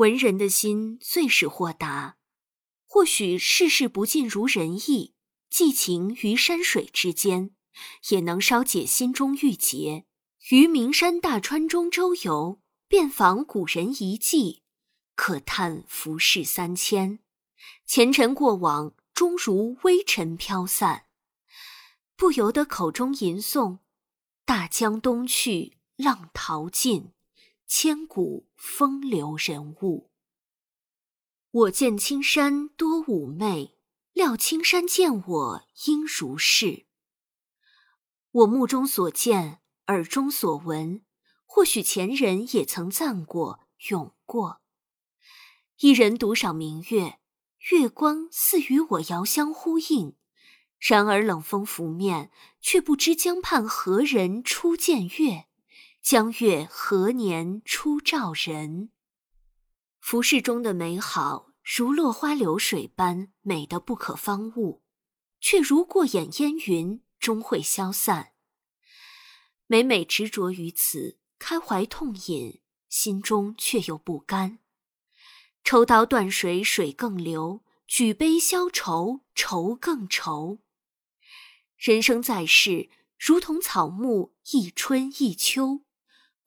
文人的心最是豁达，或许世事不尽如人意，寄情于山水之间，也能稍解心中郁结。于名山大川中周游，遍访古人遗迹，可叹浮世三千，前尘过往终如微尘飘散，不由得口中吟诵：“大江东去，浪淘尽。”千古风流人物。我见青山多妩媚，料青山见我应如是。我目中所见，耳中所闻，或许前人也曾赞过、咏过。一人独赏明月，月光似与我遥相呼应。然而冷风拂面，却不知江畔何人初见月。江月何年初照人？浮世中的美好，如落花流水般美得不可方物，却如过眼烟云，终会消散。每每执着于此，开怀痛饮，心中却又不甘。抽刀断水，水更流；举杯消愁，愁更愁。人生在世，如同草木，一春一秋。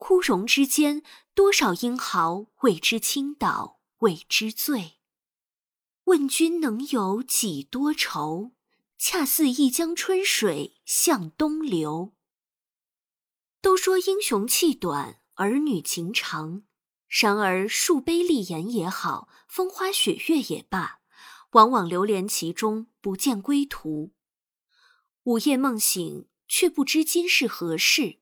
枯荣之间，多少英豪为之倾倒，为之醉。问君能有几多愁？恰似一江春水向东流。都说英雄气短，儿女情长。然而树碑立言也好，风花雪月也罢，往往流连其中，不见归途。午夜梦醒，却不知今是何世。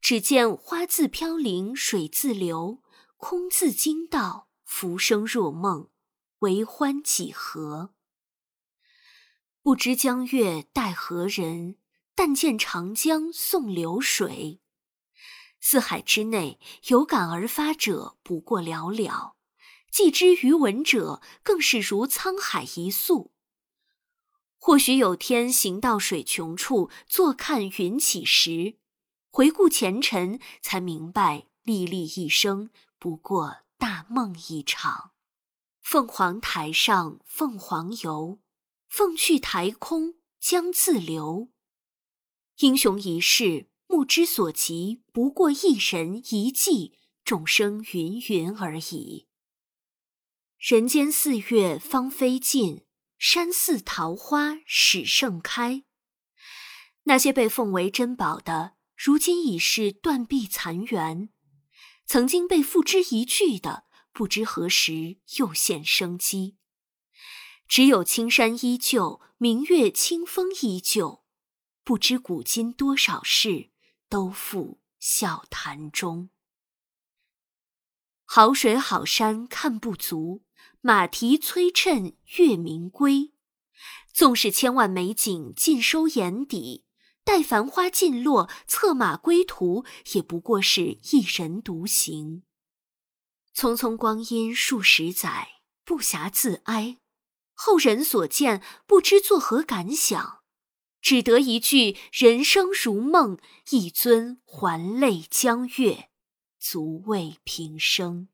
只见花自飘零水自流，空自惊道浮生若梦，为欢几何？不知江月待何人？但见长江送流水。四海之内，有感而发者不过寥寥，寄之于文者，更是如沧海一粟。或许有天行到水穷处，坐看云起时。回顾前尘，才明白历历一生不过大梦一场。凤凰台上凤凰游，凤去台空江自流。英雄一世，目之所及不过一人一骑，众生芸芸而已。人间四月芳菲尽，山寺桃花始盛开。那些被奉为珍宝的。如今已是断壁残垣，曾经被付之一炬的，不知何时又现生机。只有青山依旧，明月清风依旧，不知古今多少事，都付笑谈中。好水好山看不足，马蹄催趁月明归。纵使千万美景尽收眼底。待繁花尽落，策马归途，也不过是一人独行。匆匆光阴数十载，不暇自哀。后人所见，不知作何感想，只得一句“人生如梦”，一尊还酹江月，足慰平生。